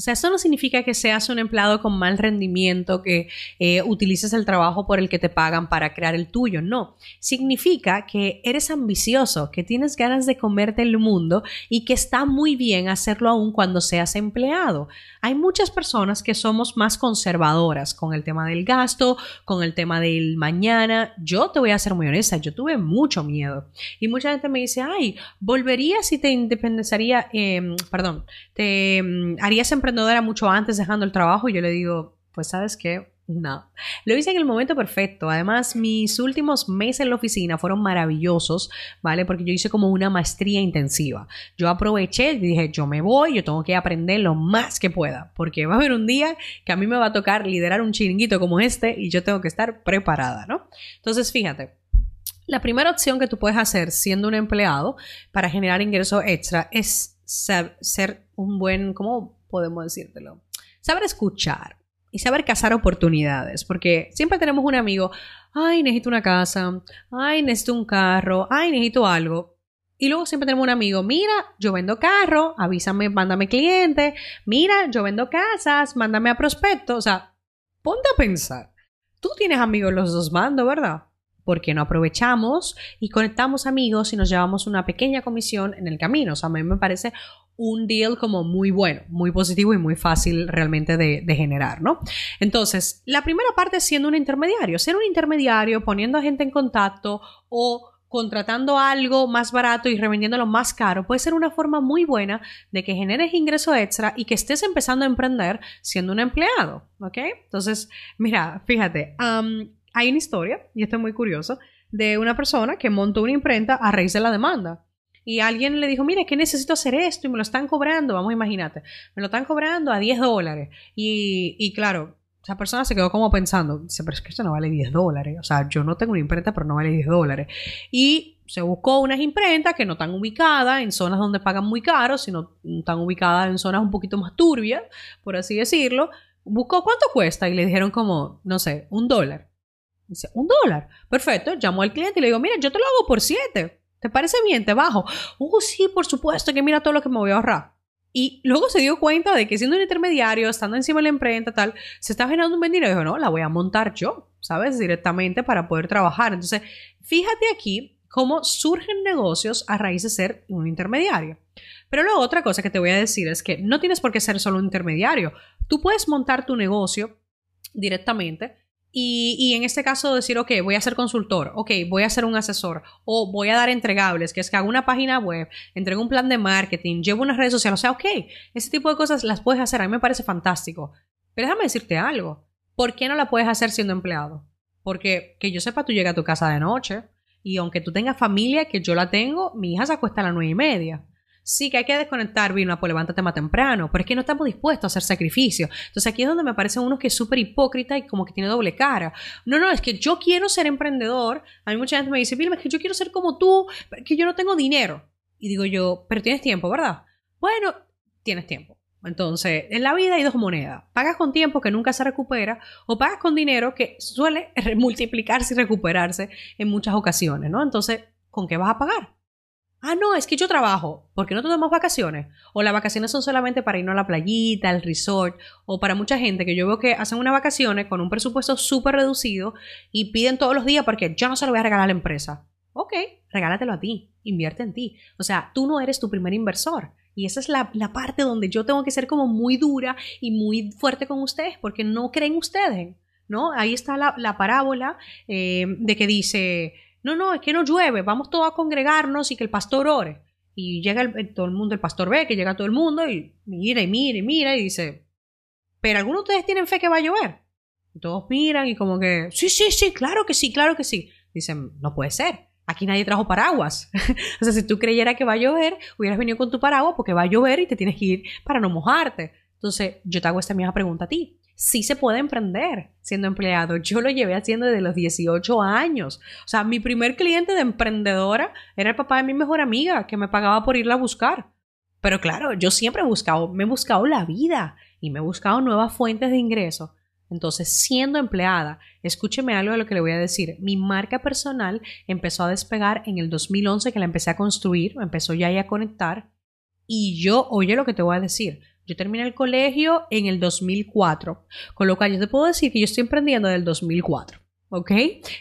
O sea, eso no significa que seas un empleado con mal rendimiento, que eh, utilices el trabajo por el que te pagan para crear el tuyo. No, significa que eres ambicioso, que tienes ganas de comerte el mundo y que está muy bien hacerlo aún cuando seas empleado. Hay muchas personas que somos más conservadoras con el tema del gasto, con el tema del mañana. Yo te voy a ser muy honesta, yo tuve mucho miedo. Y mucha gente me dice, ay, volverías si te independizaría, em, perdón, te em, harías emprendedor era mucho antes dejando el trabajo y yo le digo, pues sabes qué, no. Lo hice en el momento perfecto. Además, mis últimos meses en la oficina fueron maravillosos, ¿vale? Porque yo hice como una maestría intensiva. Yo aproveché y dije, yo me voy, yo tengo que aprender lo más que pueda, porque va a haber un día que a mí me va a tocar liderar un chiringuito como este y yo tengo que estar preparada, ¿no? Entonces, fíjate. La primera opción que tú puedes hacer siendo un empleado para generar ingresos extra es ser, un buen, ¿cómo podemos decírtelo. Saber escuchar y saber cazar oportunidades, porque siempre tenemos un amigo, ay, necesito una casa, ay, necesito un carro, ay, necesito algo. Y luego siempre tenemos un amigo, mira, yo vendo carro, avísame, mándame cliente, mira, yo vendo casas, mándame a prospecto. O sea, ponte a pensar. Tú tienes amigos los dos bandos, ¿verdad? porque no aprovechamos y conectamos amigos y nos llevamos una pequeña comisión en el camino. O sea, a mí me parece un deal como muy bueno, muy positivo y muy fácil realmente de, generar, ¿no? Entonces, la primera parte es siendo un intermediario, ser un intermediario, poniendo a gente en contacto o contratando algo más barato y revendiéndolo más caro puede ser una forma muy buena de que generes ingreso extra y que estés empezando a emprender siendo un empleado, ¿ok? Entonces, mira, fíjate, hay una historia, y esto es muy curioso, de una persona que montó una imprenta a raíz de la demanda y alguien le dijo, mire, que necesito hacer esto y me lo están cobrando, vamos, imagínate, me lo están cobrando a 10 dólares. Y, y claro, esa persona se quedó como pensando, dice, pero es que esto no vale 10 dólares, o sea, yo no tengo una imprenta, pero no vale 10 dólares. Y se buscó unas imprentas que no están ubicadas en zonas donde pagan muy caro, sino están ubicadas en zonas un poquito más turbias, por así decirlo. Buscó cuánto cuesta y le dijeron como, no sé, un dólar. Dice, un dólar. Perfecto. Llamó al cliente y le digo, mira, yo te lo hago por 7. ¿Te parece bien? Te bajo. Uh, sí, por supuesto, que mira todo lo que me voy a ahorrar. Y luego se dio cuenta de que siendo un intermediario, estando encima de la imprenta, tal, se está generando un buen dinero. Y dijo, no, la voy a montar yo, ¿sabes? Directamente para poder trabajar. Entonces, fíjate aquí cómo surgen negocios a raíz de ser un intermediario. Pero luego otra cosa que te voy a decir es que no tienes por qué ser solo un intermediario. Tú puedes montar tu negocio directamente y, en este caso decir, ok, voy a ser consultor, ok, voy a ser un asesor o voy a dar entregables, que es que hago una página web, entrego un plan de marketing, llevo unas redes sociales, o sea, ok, ese tipo de cosas las puedes hacer, a mí me parece fantástico. Pero déjame decirte algo, ¿por qué no la puedes hacer siendo empleado? Porque que yo sepa, tú llegas a tu casa de noche y aunque tú tengas familia, que yo la tengo, mi hija se acuesta a las nueve y media. Sí, que hay que desconectar, vino, pues levántate más temprano, pero es que no estamos dispuestos a hacer sacrificios. Entonces aquí es donde me parece uno que es súper hipócrita y como que tiene doble cara. No, no, es que yo quiero ser emprendedor. A mí mucha gente me dice, Vilma, es que yo quiero ser como tú, que yo no tengo dinero. Y digo yo, pero tienes tiempo, ¿verdad? Bueno, tienes tiempo. Entonces, en la vida hay dos monedas. Pagas con tiempo que nunca se recupera o pagas con dinero que suele multiplicarse y recuperarse en muchas ocasiones, ¿no? Entonces, ¿con qué vas a pagar? Ah, no, es que yo trabajo. ¿Por qué no tomamos vacaciones? O las vacaciones son solamente para irnos a la playita, al resort, o para mucha gente que yo veo que hacen unas vacaciones con un presupuesto súper reducido y piden todos los días porque yo no se lo voy a regalar a la empresa. Ok, regálatelo a ti, invierte en ti. O sea, tú no eres tu primer inversor. Y esa es la, parte donde yo tengo que ser como muy dura y muy fuerte con ustedes porque no creen ustedes, ¿no? Ahí está la, parábola eh, de que dice no, no, es que no llueve, vamos todos a congregarnos y que el pastor ore. Y llega el, todo el mundo, el pastor ve que llega todo el mundo y mira y mira y mira y dice, pero algunos de ustedes tienen fe que va a llover. Y todos miran y como que, sí, sí, sí, claro que sí, claro que sí. Dicen, no puede ser. Aquí nadie trajo paraguas. o sea, si tú creyeras que va a llover, hubieras venido con tu paraguas porque va a llover y te tienes que ir para no mojarte. Entonces, yo te hago esta misma pregunta a ti sí se puede emprender siendo empleado. Yo lo llevé haciendo desde los 18 años. O sea, mi primer cliente de emprendedora era el papá de mi mejor amiga que me pagaba por irla a buscar. Pero claro, yo siempre he buscado, me he buscado la vida y me he buscado nuevas fuentes de ingreso. Entonces, siendo empleada, escúcheme algo de lo que le voy a decir. Mi marca personal empezó a despegar en el 2011 que la empecé a construir, empezó ya a conectar. Y yo, oye lo que te voy a decir, yo terminé el colegio en el 2004, con lo cual yo te puedo decir que yo estoy emprendiendo desde el 2004, ¿ok?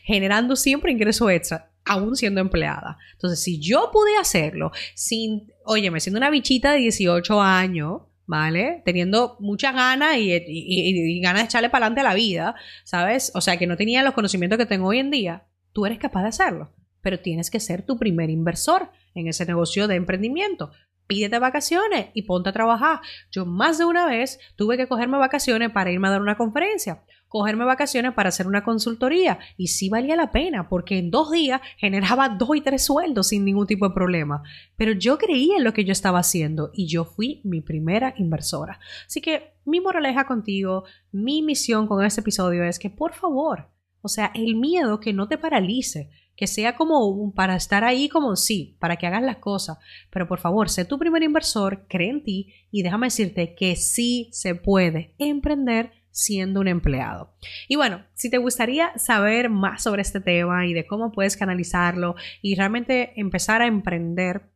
Generando siempre ingreso extra, aún siendo empleada. Entonces, si yo pude hacerlo sin, óyeme, siendo una bichita de 18 años, ¿vale? Teniendo muchas ganas y, ganas de echarle para adelante a la vida, ¿sabes? O sea, que no tenía los conocimientos que tengo hoy en día, tú eres capaz de hacerlo, pero tienes que ser tu primer inversor en ese negocio de emprendimiento pídete vacaciones y ponte a trabajar. Yo más de una vez tuve que cogerme vacaciones para irme a dar una conferencia, cogerme vacaciones para hacer una consultoría y sí valía la pena porque en dos días generaba dos y tres sueldos sin ningún tipo de problema. Pero yo creía en lo que yo estaba haciendo y yo fui mi primera inversora. Así que mi moraleja contigo, mi misión con este episodio es que por favor, o sea, el miedo que no te paralice, que sea como para estar ahí como sí, para que hagas las cosas. Pero por favor, sé tu primer inversor, cree en ti y déjame decirte que sí se puede emprender siendo un empleado. Y bueno, si te gustaría saber más sobre este tema y de cómo puedes canalizarlo y realmente empezar a emprender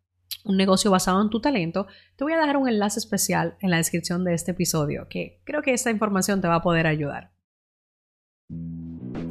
un negocio basado en tu talento, te voy a dejar un enlace especial en la descripción de este episodio, que creo que esta información te va a poder ayudar.